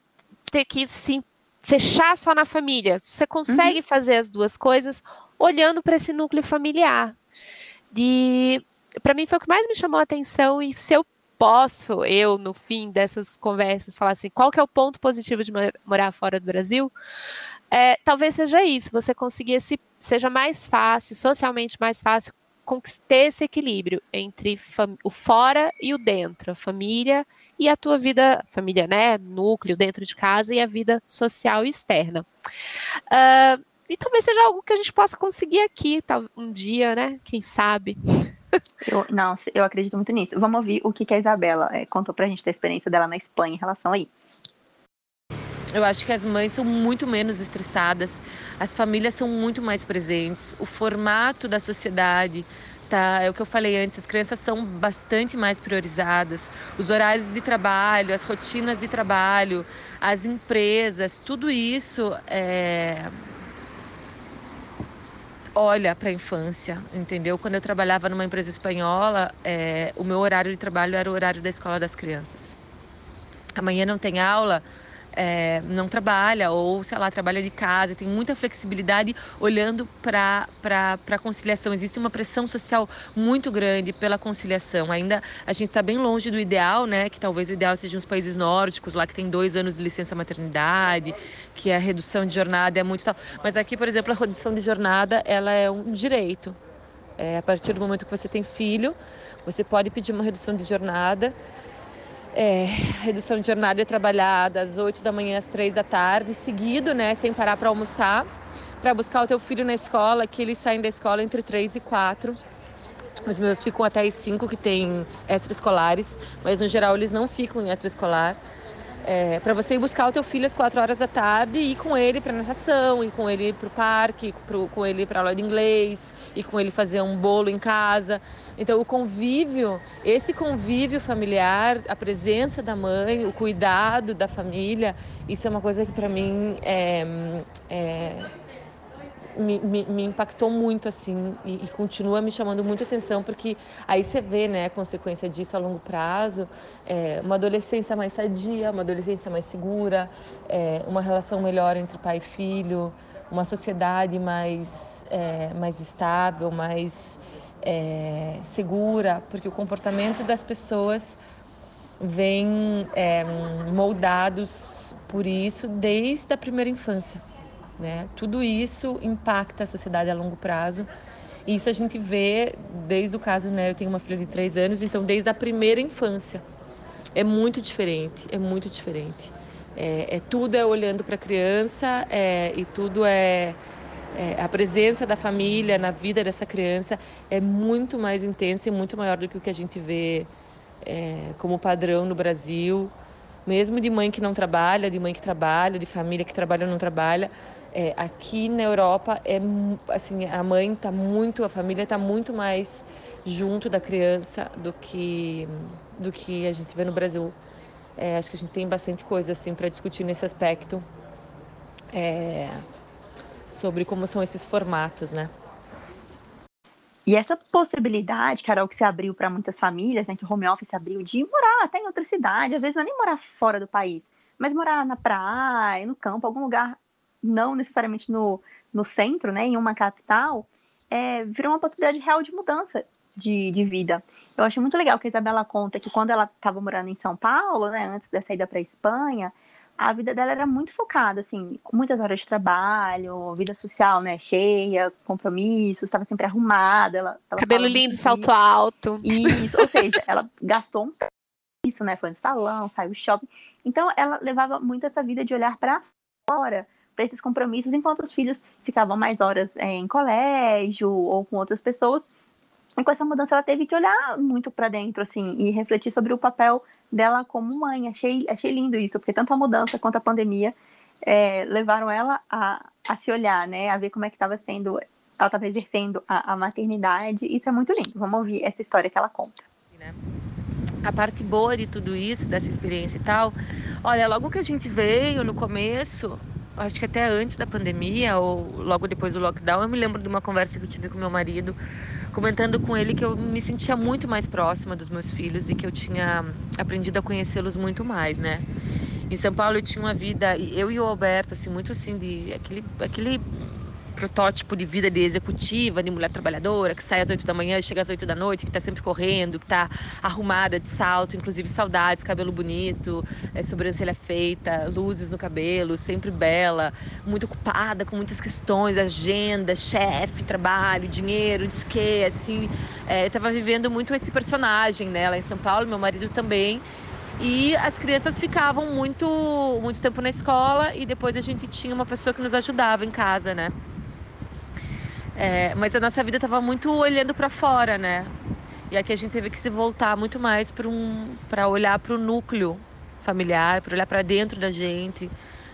ter que se fechar só na família. Você consegue uhum. fazer as duas coisas olhando para esse núcleo familiar. E para mim foi o que mais me chamou a atenção e se eu posso, eu no fim dessas conversas falar assim, qual que é o ponto positivo de morar fora do Brasil? É, talvez seja isso, você conseguir esse seja mais fácil, socialmente mais fácil, ter esse equilíbrio entre o fora e o dentro, a família e a tua vida, família, né, núcleo dentro de casa e a vida social externa. Uh, e talvez seja algo que a gente possa conseguir aqui, um dia, né? Quem sabe. Eu, não, eu acredito muito nisso. Vamos ouvir o que, que a Isabela é, contou pra gente da experiência dela na Espanha em relação a isso. Eu acho que as mães são muito menos estressadas, as famílias são muito mais presentes, o formato da sociedade tá, é o que eu falei antes, as crianças são bastante mais priorizadas, os horários de trabalho, as rotinas de trabalho, as empresas, tudo isso é, olha para a infância, entendeu? Quando eu trabalhava numa empresa espanhola, é, o meu horário de trabalho era o horário da escola das crianças. Amanhã não tem aula, é, não trabalha ou, sei lá, trabalha de casa, tem muita flexibilidade olhando para a conciliação. Existe uma pressão social muito grande pela conciliação. Ainda a gente está bem longe do ideal, né? Que talvez o ideal seja os países nórdicos, lá que tem dois anos de licença maternidade, que a redução de jornada é muito tal. Mas aqui, por exemplo, a redução de jornada ela é um direito. É, a partir do momento que você tem filho, você pode pedir uma redução de jornada é, redução de jornada e trabalhar das 8 da manhã às 3 da tarde, seguido, né, sem parar para almoçar, para buscar o teu filho na escola, que eles saem da escola entre 3 e 4. Os meus ficam até as 5 que tem extraescolares, mas no geral eles não ficam em extraescolar é, para você ir buscar o teu filho às quatro horas da tarde e ir com ele para natação, ir com ele para o parque, pro, com ele para aula de inglês, ir com ele fazer um bolo em casa. Então o convívio, esse convívio familiar, a presença da mãe, o cuidado da família, isso é uma coisa que para mim é, é me, me, me, impactou muito assim e, e, continua me chamando muito atenção porque aí você vê né a consequência disso a longo prazo. É, uma adolescência mais sadia uma adolescência mais segura é, uma relação melhor entre pai e filho uma sociedade mais é, mais estável mais é, segura porque o comportamento das pessoas vem é, moldados por isso desde a primeira infância né? Tudo isso impacta a sociedade a longo prazo. E isso a gente vê desde o caso, né? Eu tenho uma filha de três anos, então desde a primeira infância. É muito diferente, é muito diferente. É, é tudo é olhando para a criança é, e tudo é, é, a presença da família na vida dessa criança é muito mais intensa e muito maior do que o que a gente vê é, como padrão no Brasil, mesmo de mãe que não trabalha, de mãe que trabalha, de família que trabalha ou não trabalha, é, aqui na Europa é assim a mãe está muito, a família está muito mais junto da criança do que do que a gente vê no Brasil. É, acho que a gente tem bastante coisa assim para discutir nesse aspecto é, sobre como são esses formatos, né? e essa possibilidade, Carol, que se abriu para muitas famílias, né, que o home office abriu, de morar até em outra cidade, às vezes não é nem morar fora do país, mas morar na praia, no campo, algum lugar, não necessariamente no, no centro, né, em uma capital, é, virou uma possibilidade real de mudança de, de vida. Eu acho muito legal que a Isabela conta que quando ela estava morando em São Paulo, né, antes da saída para a Espanha, a vida dela era muito focada, assim, muitas horas de trabalho, vida social, né, cheia, compromissos, estava sempre arrumada. Ela, ela Cabelo lindo, salto alto. Isso, ou seja, ela gastou um <laughs> isso, né, foi no salão, saiu shopping. Então, ela levava muito essa vida de olhar para fora, para esses compromissos, enquanto os filhos ficavam mais horas é, em colégio ou com outras pessoas. E com essa mudança, ela teve que olhar muito para dentro, assim, e refletir sobre o papel dela como mãe. Achei, achei lindo isso, porque tanto a mudança quanto a pandemia é, levaram ela a, a se olhar, né? A ver como é que estava sendo, ela estava exercendo a, a, maternidade. Isso é muito lindo. Vamos ouvir essa história que ela conta. A parte boa de tudo isso, dessa experiência e tal, olha, logo que a gente veio no começo, acho que até antes da pandemia ou logo depois do lockdown, eu me lembro de uma conversa que eu tive com meu marido comentando com ele que eu me sentia muito mais próxima dos meus filhos e que eu tinha aprendido a conhecê-los muito mais, né? Em São Paulo eu tinha uma vida, eu e o Alberto, assim, muito assim, de aquele, aquele protótipo de vida de executiva, de mulher trabalhadora, que sai às 8 da manhã chega às 8 da noite, que está sempre correndo, que está arrumada de salto, inclusive saudades, cabelo bonito, é, sobrancelha feita, luzes no cabelo, sempre bela, muito ocupada com muitas questões, agenda, chefe, trabalho, dinheiro, diz que, assim, é, estava vivendo muito esse personagem, né, lá em São Paulo, meu marido também, e as crianças ficavam muito muito tempo na escola e depois a gente tinha uma pessoa que nos ajudava em casa, né? É, mas a nossa vida estava muito olhando para fora, né? E aqui a gente teve que se voltar muito mais para um, olhar para o núcleo familiar, para olhar para dentro da gente.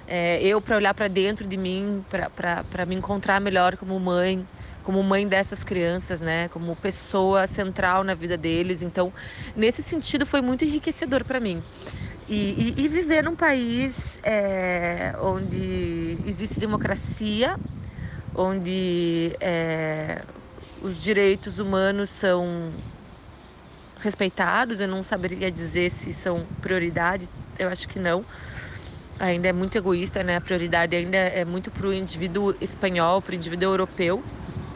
É, eu para olhar para dentro de mim, para me encontrar melhor como mãe, como mãe dessas crianças, né? Como pessoa central na vida deles. Então, nesse sentido, foi muito enriquecedor para mim. E, e, e, viver num país é, onde existe democracia onde é, os direitos humanos são respeitados. Eu não saberia dizer se são prioridade, eu acho que não. Ainda é muito egoísta, né? A prioridade ainda é muito para o indivíduo espanhol, para o indivíduo europeu.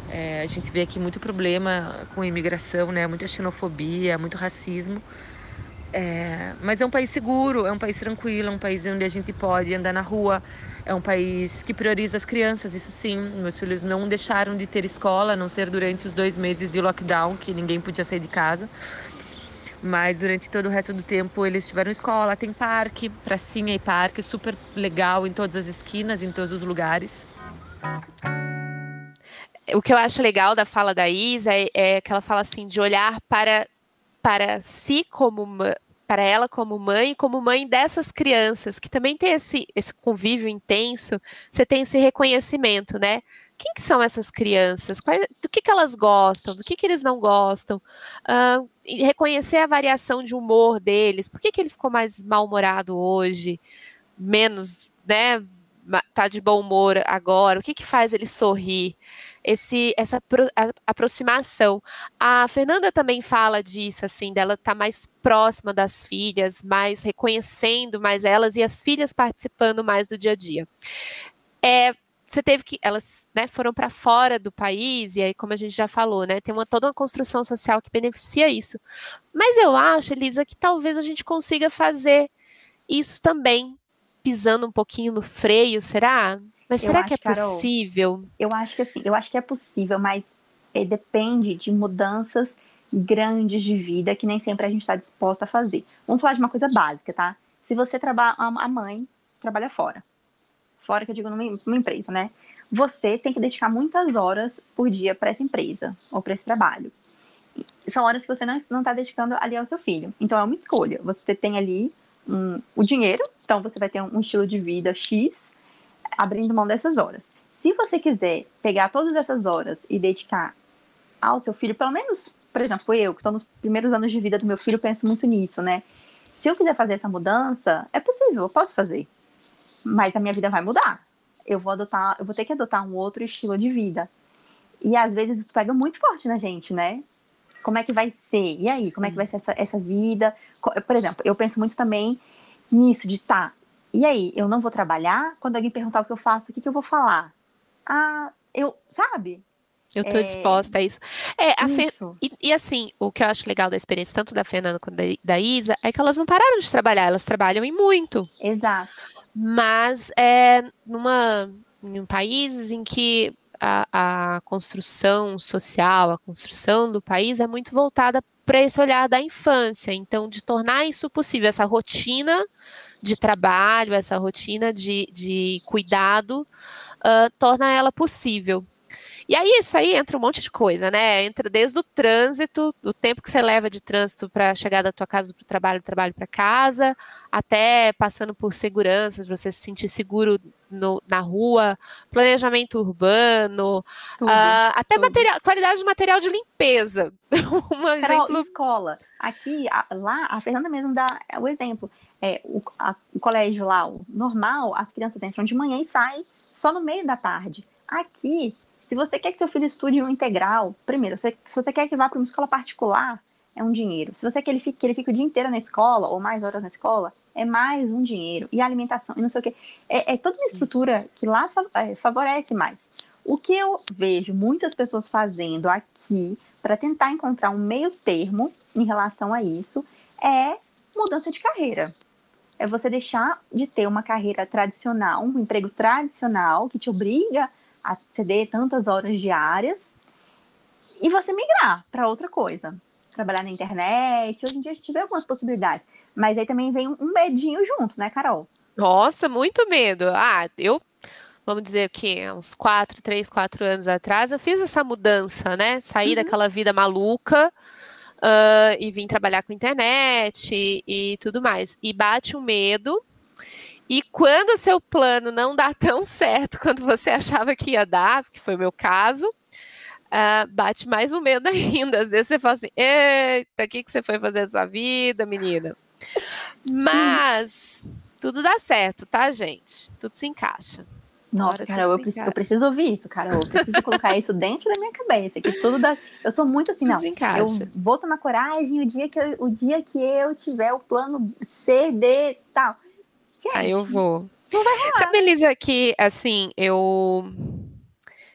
É, a gente vê aqui muito problema com imigração, né? Muita xenofobia, muito racismo. É, mas é um país seguro, é um país tranquilo, é um país onde a gente pode andar na rua, é um país que prioriza as crianças, isso sim. Meus filhos não deixaram de ter escola, a não ser durante os dois meses de lockdown, que ninguém podia sair de casa. Mas durante todo o resto do tempo eles tiveram escola, tem parque, pracinha e parque, super legal em todas as esquinas, em todos os lugares. O que eu acho legal da fala da Isa é, é que ela fala assim de olhar para para si como para ela como mãe, como mãe dessas crianças, que também tem esse, esse convívio intenso, você tem esse reconhecimento, né? Quem que são essas crianças? do que, que elas gostam? Do que, que eles não gostam? Uh, reconhecer a variação de humor deles. Por que, que ele ficou mais mal-humorado hoje? Menos, né? Tá de bom humor agora? O que, que faz ele sorrir? Esse, essa pro, a, aproximação. A Fernanda também fala disso, assim, dela estar tá mais próxima das filhas, mais reconhecendo mais elas e as filhas participando mais do dia a dia. É, você teve que elas né, foram para fora do país e aí como a gente já falou né tem uma toda uma construção social que beneficia isso mas eu acho Elisa que talvez a gente consiga fazer isso também pisando um pouquinho no freio será mas será acho, que é Carol, possível? Eu acho que assim, eu acho que é possível, mas é, depende de mudanças grandes de vida que nem sempre a gente está disposta a fazer. Vamos falar de uma coisa básica, tá? Se você trabalha, a mãe trabalha fora, fora que eu digo numa, numa empresa, né? Você tem que dedicar muitas horas por dia para essa empresa ou para esse trabalho. São horas que você não está dedicando ali ao seu filho. Então é uma escolha. Você tem ali um, o dinheiro, então você vai ter um, um estilo de vida X abrindo mão dessas horas. Se você quiser pegar todas essas horas e dedicar ao seu filho, pelo menos, por exemplo, eu, que estou nos primeiros anos de vida do meu filho, penso muito nisso, né? Se eu quiser fazer essa mudança, é possível, eu posso fazer. Mas a minha vida vai mudar. Eu vou adotar, eu vou ter que adotar um outro estilo de vida. E às vezes isso pega muito forte na gente, né? Como é que vai ser? E aí, Sim. como é que vai ser essa, essa vida? Por exemplo, eu penso muito também nisso de tá. E aí, eu não vou trabalhar? Quando alguém perguntar o que eu faço, o que, que eu vou falar? Ah, eu, sabe? Eu tô é... disposta a isso. É, a isso. Fe... e, e, assim, o que eu acho legal da experiência, tanto da Fernanda quanto da, da Isa, é que elas não pararam de trabalhar, elas trabalham em muito. Exato. Mas é numa, em países em que a, a construção social, a construção do país é muito voltada para esse olhar da infância. Então, de tornar isso possível, essa rotina de trabalho, essa rotina de, de cuidado, uh, torna ela possível. E aí isso aí entra um monte de coisa, né? Entra desde o trânsito, o tempo que você leva de trânsito para chegar da tua casa para o trabalho, do trabalho para casa, até passando por segurança, você se sentir seguro no, na rua, planejamento urbano, tudo, uh, até tudo. Material, qualidade de material de limpeza. <laughs> um Carol, exemplo... escola. Aqui, lá, a Fernanda mesmo dá o exemplo. É, o, a, o colégio lá, o normal, as crianças entram de manhã e saem só no meio da tarde. Aqui, se você quer que seu filho estude um integral, primeiro, se, se você quer que vá para uma escola particular, é um dinheiro. Se você quer que ele, fique, que ele fique o dia inteiro na escola, ou mais horas na escola, é mais um dinheiro. E alimentação, e não sei o quê. É, é toda uma estrutura que lá é, favorece mais. O que eu vejo muitas pessoas fazendo aqui para tentar encontrar um meio termo em relação a isso é mudança de carreira. É você deixar de ter uma carreira tradicional, um emprego tradicional que te obriga a ceder tantas horas diárias e você migrar para outra coisa. Trabalhar na internet, hoje em dia a gente vê algumas possibilidades, mas aí também vem um medinho junto, né, Carol? Nossa, muito medo. Ah, eu, vamos dizer que uns quatro, três, quatro anos atrás, eu fiz essa mudança, né? Saí uhum. daquela vida maluca uh, e vim trabalhar com internet e, e tudo mais. E bate o um medo, e quando o seu plano não dá <laughs> tão certo quanto você achava que ia dar, que foi o meu caso, uh, bate mais um medo <laughs> ainda. Às vezes você fala assim: eita, o que, que você foi fazer na sua vida, menina? Mas tudo dá certo, tá, gente? Tudo se encaixa. Nossa, Carol, eu preciso, eu preciso, ouvir isso, Carol. Eu preciso colocar isso <laughs> dentro da minha cabeça. Que tudo dá. Eu sou muito assim, não. Eu vou tomar coragem o dia que eu, o dia que eu tiver o plano C, D, tal. Aí eu vou. Não vai rolar. Sabe, Elisa, que assim, eu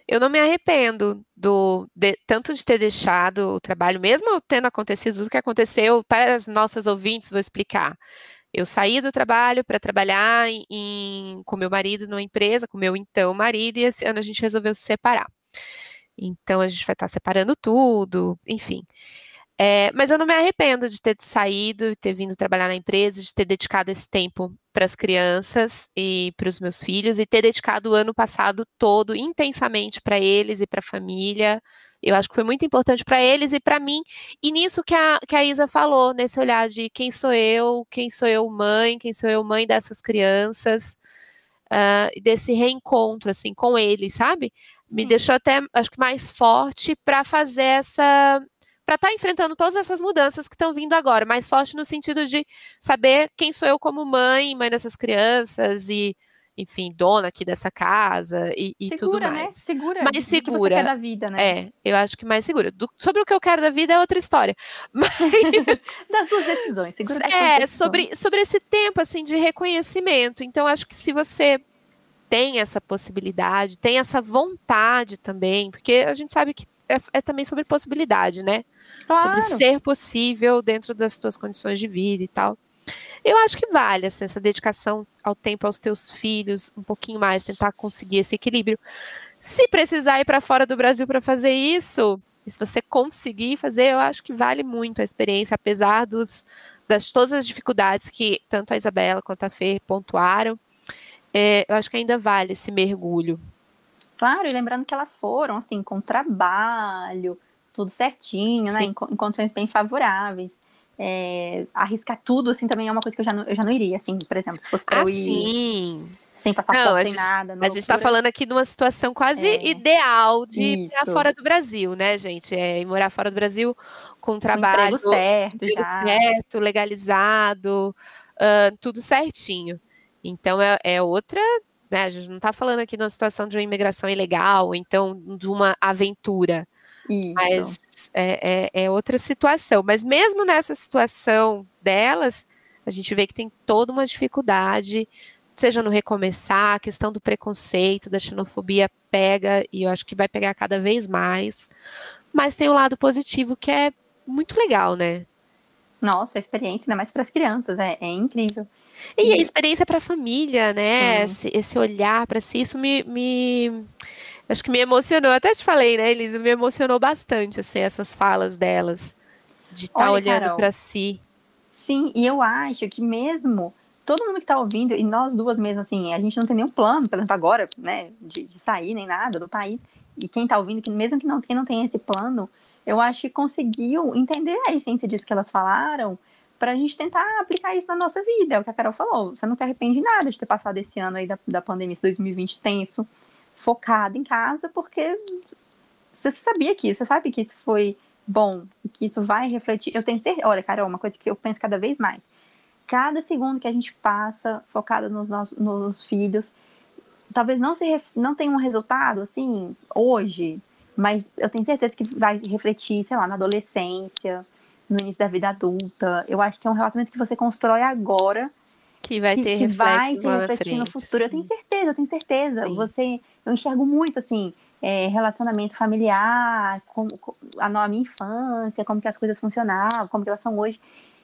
eu não me arrependo do de, tanto de ter deixado o trabalho, mesmo tendo acontecido tudo que aconteceu, para as nossas ouvintes, vou explicar. Eu saí do trabalho para trabalhar em, com meu marido numa empresa, com meu então marido, e esse ano a gente resolveu se separar. Então a gente vai estar separando tudo, enfim. É, mas eu não me arrependo de ter saído, ter vindo trabalhar na empresa, de ter dedicado esse tempo para as crianças e para os meus filhos e ter dedicado o ano passado todo intensamente para eles e para a família. Eu acho que foi muito importante para eles e para mim. E nisso que a, que a Isa falou, nesse olhar de quem sou eu, quem sou eu mãe, quem sou eu mãe dessas crianças, uh, desse reencontro assim com eles, sabe? Me Sim. deixou até, acho que mais forte para fazer essa para estar tá enfrentando todas essas mudanças que estão vindo agora, mais forte no sentido de saber quem sou eu como mãe, mãe dessas crianças e, enfim, dona aqui dessa casa e, e segura, tudo né? mais. Né? Segura, mais segura. Que da vida, né? É, eu acho que mais segura. Do, sobre o que eu quero da vida é outra história. <laughs> Mas... <laughs> das suas decisões, segura É, decisões. sobre, sobre esse tempo, assim, de reconhecimento. Então, acho que se você tem essa possibilidade, tem essa vontade também, porque a gente sabe que é, é também sobre possibilidade, né? Claro. Sobre ser possível dentro das tuas condições de vida e tal. Eu acho que vale assim, essa dedicação ao tempo aos teus filhos, um pouquinho mais, tentar conseguir esse equilíbrio. Se precisar ir para fora do Brasil para fazer isso, se você conseguir fazer, eu acho que vale muito a experiência, apesar dos, das todas as dificuldades que tanto a Isabela quanto a Fer pontuaram. É, eu acho que ainda vale esse mergulho. Claro, e lembrando que elas foram assim com trabalho, tudo certinho, né? Em, em, condições bem favoráveis. É, arriscar tudo, assim, também é uma coisa que eu já não, eu já não iria, assim, por exemplo, se fosse pra ah, eu ir sim. sem passar não, sem nada. A gente está falando aqui de uma situação quase é, ideal de ir fora do Brasil, né, gente? É, morar fora do Brasil com trabalho. Um emprego certo, emprego certo legalizado, uh, tudo certinho. Então é, é outra né? A gente não está falando aqui de uma situação de uma imigração ilegal, então de uma aventura. Isso. Mas é, é, é outra situação. Mas mesmo nessa situação delas, a gente vê que tem toda uma dificuldade, seja no recomeçar, a questão do preconceito, da xenofobia pega, e eu acho que vai pegar cada vez mais. Mas tem o um lado positivo que é muito legal, né? Nossa, a experiência, ainda mais para as crianças, é, é incrível. E, e a experiência para a família, né? Esse, esse, olhar para si, isso me, me, Acho que me emocionou. Até te falei, né, Elisa? Me emocionou bastante, assim, essas falas delas. De estar tá olhando para si. Sim, e eu acho que mesmo todo mundo que está ouvindo, e nós duas mesmo, assim, a gente não tem nenhum plano, por exemplo, agora, né, de, de sair nem nada do país. E quem está ouvindo, que mesmo que não, quem não tem esse plano, eu acho que conseguiu entender a essência disso que elas falaram para a gente tentar aplicar isso na nossa vida. É o que a Carol falou. Você não se arrepende nada de ter passado esse ano aí da, da pandemia, esse 2020 tenso, focado em casa, porque você sabia que isso, você sabe que isso foi bom, que isso vai refletir. Eu tenho certeza. Olha, Carol, uma coisa que eu penso cada vez mais. Cada segundo que a gente passa focado nos nossos nos filhos, talvez não, se, não tenha um resultado assim hoje, mas eu tenho certeza que vai refletir, sei lá, na adolescência, no início da vida adulta. Eu acho que é um relacionamento que você constrói agora que vai ter que, que vai se refletir no futuro. Sim. Eu tenho certeza, eu tenho certeza. Sim. Você, eu enxergo muito assim, é, relacionamento familiar, como, a, minha infância, como que as coisas funcionavam, como que elas são hoje.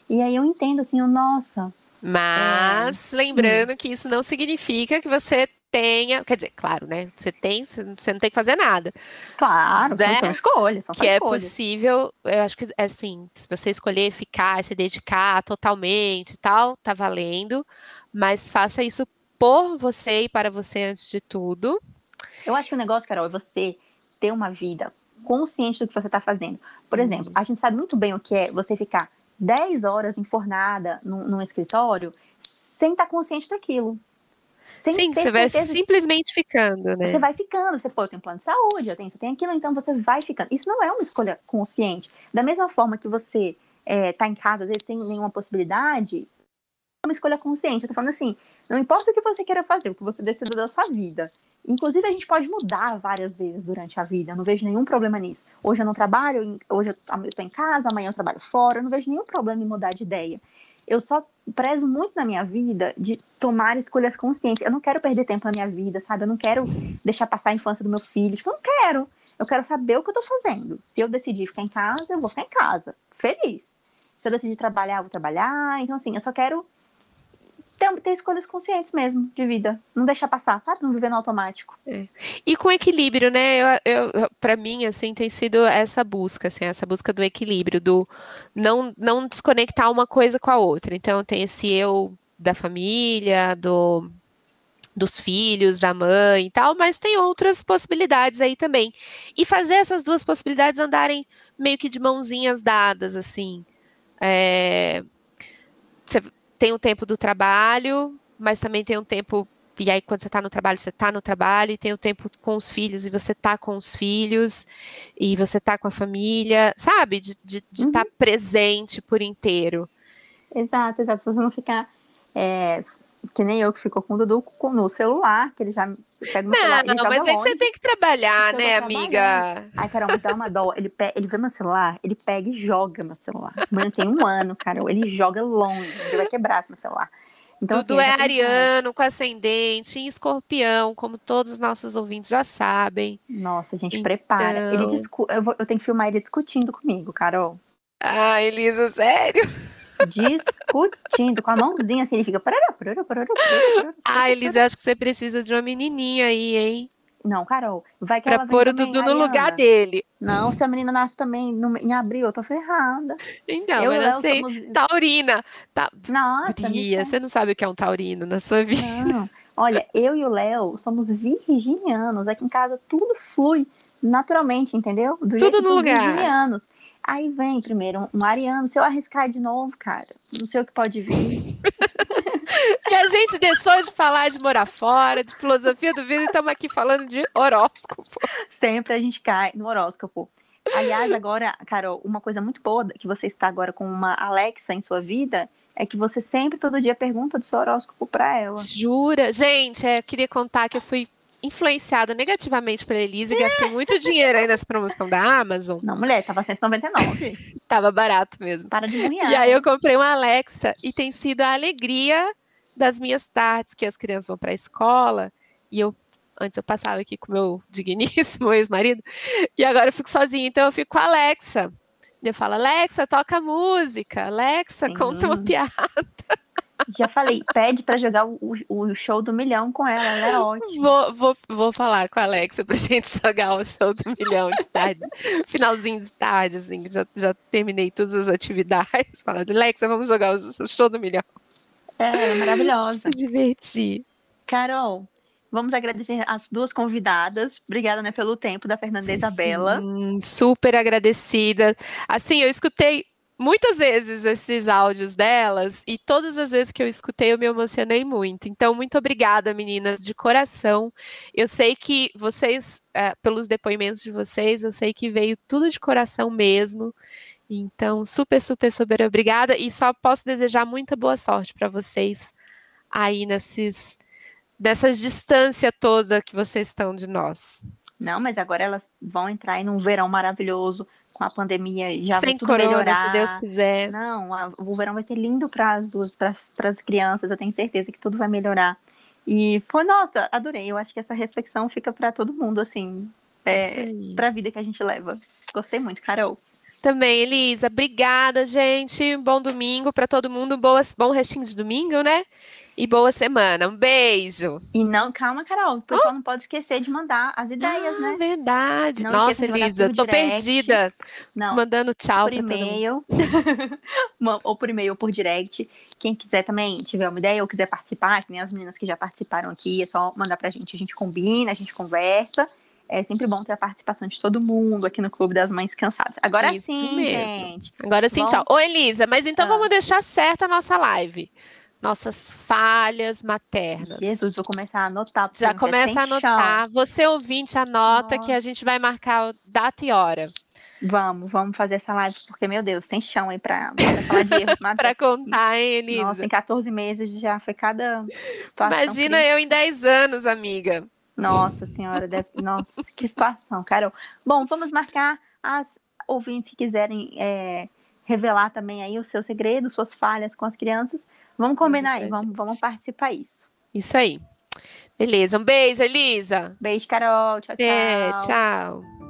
E aí eu entendo assim, o nossa. Mas é, lembrando hum. que isso não significa que você tenha, quer dizer, claro, né? Você tem, você não tem que fazer nada. Claro, né? são escolhas, são que é possível. Eu acho que assim, se você escolher ficar, se dedicar totalmente, e tal, tá valendo. Mas faça isso por você e para você antes de tudo. Eu acho que o negócio, Carol, é você ter uma vida consciente do que você está fazendo. Por uhum. exemplo, a gente sabe muito bem o que é você ficar 10 horas enfornada num, num escritório sem estar tá consciente daquilo. Sem Sim, você vai simplesmente ficando, né? Você vai ficando, você, pô, eu tenho plano de saúde, eu tenho isso, eu tenho aquilo, então você vai ficando. Isso não é uma escolha consciente. Da mesma forma que você é, tá em casa, às vezes, sem nenhuma possibilidade, é uma escolha consciente. Eu tô falando assim, não importa o que você queira fazer, o que você decida da sua vida. Inclusive, a gente pode mudar várias vezes durante a vida, eu não vejo nenhum problema nisso. Hoje eu não trabalho, hoje eu tô em casa, amanhã eu trabalho fora, eu não vejo nenhum problema em mudar de ideia eu só prezo muito na minha vida de tomar escolhas conscientes. Eu não quero perder tempo na minha vida, sabe? Eu não quero deixar passar a infância do meu filho. Tipo, eu não quero. Eu quero saber o que eu tô fazendo. Se eu decidir ficar em casa, eu vou ficar em casa. Feliz. Se eu decidir trabalhar, eu vou trabalhar. Então, assim, eu só quero ter, ter escolhas conscientes mesmo de vida. Não deixar passar, sabe? Não viver no automático. É. E com equilíbrio, né? Eu, eu, para mim, assim, tem sido essa busca, assim, essa busca do equilíbrio, do não, não desconectar uma coisa com a outra. Então, tem esse eu da família, do dos filhos, da mãe e tal, mas tem outras possibilidades aí também. E fazer essas duas possibilidades andarem meio que de mãozinhas dadas, assim. É, tem o tempo do trabalho, mas também tem um tempo. E aí, quando você está no trabalho, você está no trabalho, e tem o tempo com os filhos, e você está com os filhos, e você está com a família, sabe? De estar de, de uhum. tá presente por inteiro. Exato, exato. Se você não ficar é, que nem eu que ficou com o Dudu no celular, que ele já pega não, celular. Não, mas é que você tem que trabalhar, né, amiga? Ai, Carol, dá uma dó. Ele, pe... ele vê meu celular, ele pega e joga meu celular. Mano, tem um ano, Carol. Ele joga longe. Ele vai quebrar meu celular. Então, Dudu assim, é ariano, com ascendente, em escorpião, como todos os nossos ouvintes já sabem. Nossa, a gente então... prepara. Ele discu... eu, vou... eu tenho que filmar ele discutindo comigo, Carol. Ah, Elisa, sério? Discutindo com a mãozinha assim, ele fica. Ah, Elisa, acho que você precisa de uma menininha aí, hein? Não, Carol, vai que pra ela pôr o Dudu no lugar dele. Não, se a menina nasce também no, em abril, eu tô ferrada. Então, eu mas sei, somos... taurina. Tá... Nossa, Bia, você não sabe o que é um taurino na sua vida. Não. Olha, eu e o Léo somos virginianos. Aqui em casa tudo flui naturalmente, entendeu? Do tudo no lugar. Virginianos. Aí vem primeiro um, um ariano. Se eu arriscar de novo, cara, não sei o que pode vir. <laughs> e a gente deixou de falar de morar fora, de filosofia do vida, e estamos aqui falando de horóscopo. Sempre a gente cai no horóscopo. Aliás, agora, Carol, uma coisa muito boa que você está agora com uma Alexa em sua vida é que você sempre, todo dia, pergunta do seu horóscopo para ela. Jura? Gente, é, eu queria contar que eu fui influenciada negativamente pela Elise e gastei muito dinheiro aí nessa promoção da Amazon. Não, mulher, tava 199. tava barato mesmo. Para de ganhar. E aí eu comprei uma Alexa e tem sido a alegria das minhas tardes que as crianças vão para a escola e eu antes eu passava aqui com meu digníssimo <laughs> ex-marido e agora eu fico sozinha, então eu fico com a Alexa. Eu falo, Alexa, toca música, Alexa, conta uma piada. Já falei, pede para jogar o, o, show do milhão com ela, ela é ótima. Vou, vou, vou falar com a Alexa pra <laughs> gente jogar o show do milhão de tarde, finalzinho de tarde, assim, já, já terminei todas as atividades. Falando, Alexa, vamos jogar o show do milhão. É, é maravilhosa. <laughs> Me divertir. Carol, vamos agradecer as duas convidadas. Obrigada, né, pelo tempo da Fernanda e Isabela. super agradecida. Assim, eu escutei muitas vezes esses áudios delas e todas as vezes que eu escutei eu me emocionei muito. Então, muito obrigada, meninas, de coração. Eu sei que vocês, é, pelos depoimentos de vocês, eu sei que veio tudo de coração mesmo. Então, super, super, super obrigada e só posso desejar muita boa sorte para vocês aí nesses dessa distância toda que vocês estão de nós. Não, mas agora elas vão entrar em um verão maravilhoso com a pandemia já Sem vai tudo corona, melhorar. se Deus quiser. Não, a, o verão vai ser lindo para as duas, para as crianças. Eu tenho certeza que tudo vai melhorar. E foi, nossa, adorei. Eu acho que essa reflexão fica para todo mundo, assim, é, para a vida que a gente leva. Gostei muito, Carol. Também, Elisa. Obrigada, gente. Bom domingo para todo mundo. Boa, bom restinho de domingo, né? E boa semana. Um beijo. E não, calma, Carol. O pessoal oh. não pode esquecer de mandar as ideias, ah, né? Verdade. Não Nossa, Elisa, tô direct. perdida. Não. Mandando tchau por e-mail. <laughs> ou por e-mail ou por direct. Quem quiser também tiver uma ideia ou quiser participar, que nem as meninas que já participaram aqui, é só mandar pra gente. A gente combina, a gente conversa. É sempre bom ter a participação de todo mundo aqui no Clube das Mães Cansadas. Agora Isso sim, mesmo. gente. Agora sim, tchau. Ô, Elisa, mas então ah. vamos deixar certa a nossa live nossas falhas maternas. Jesus, vou começar a anotar. Já começa a anotar. Chão. Você ouvinte anota Nossa. que a gente vai marcar data e hora. Vamos, vamos fazer essa live, porque, meu Deus, tem chão aí pra, pra falar de erros <laughs> Para contar, hein, Elisa? Nossa, em 14 meses já foi cada situação. Imagina eu em 10 anos, amiga. Nossa senhora, deve... nossa, que situação, Carol. Bom, vamos marcar as ouvintes que quiserem é, revelar também aí o seu segredo, suas falhas com as crianças. Vamos combinar aí, vamos, vamos participar isso. Isso aí. Beleza, um beijo, Elisa. Beijo, Carol. Tchau, tchau. É, tchau.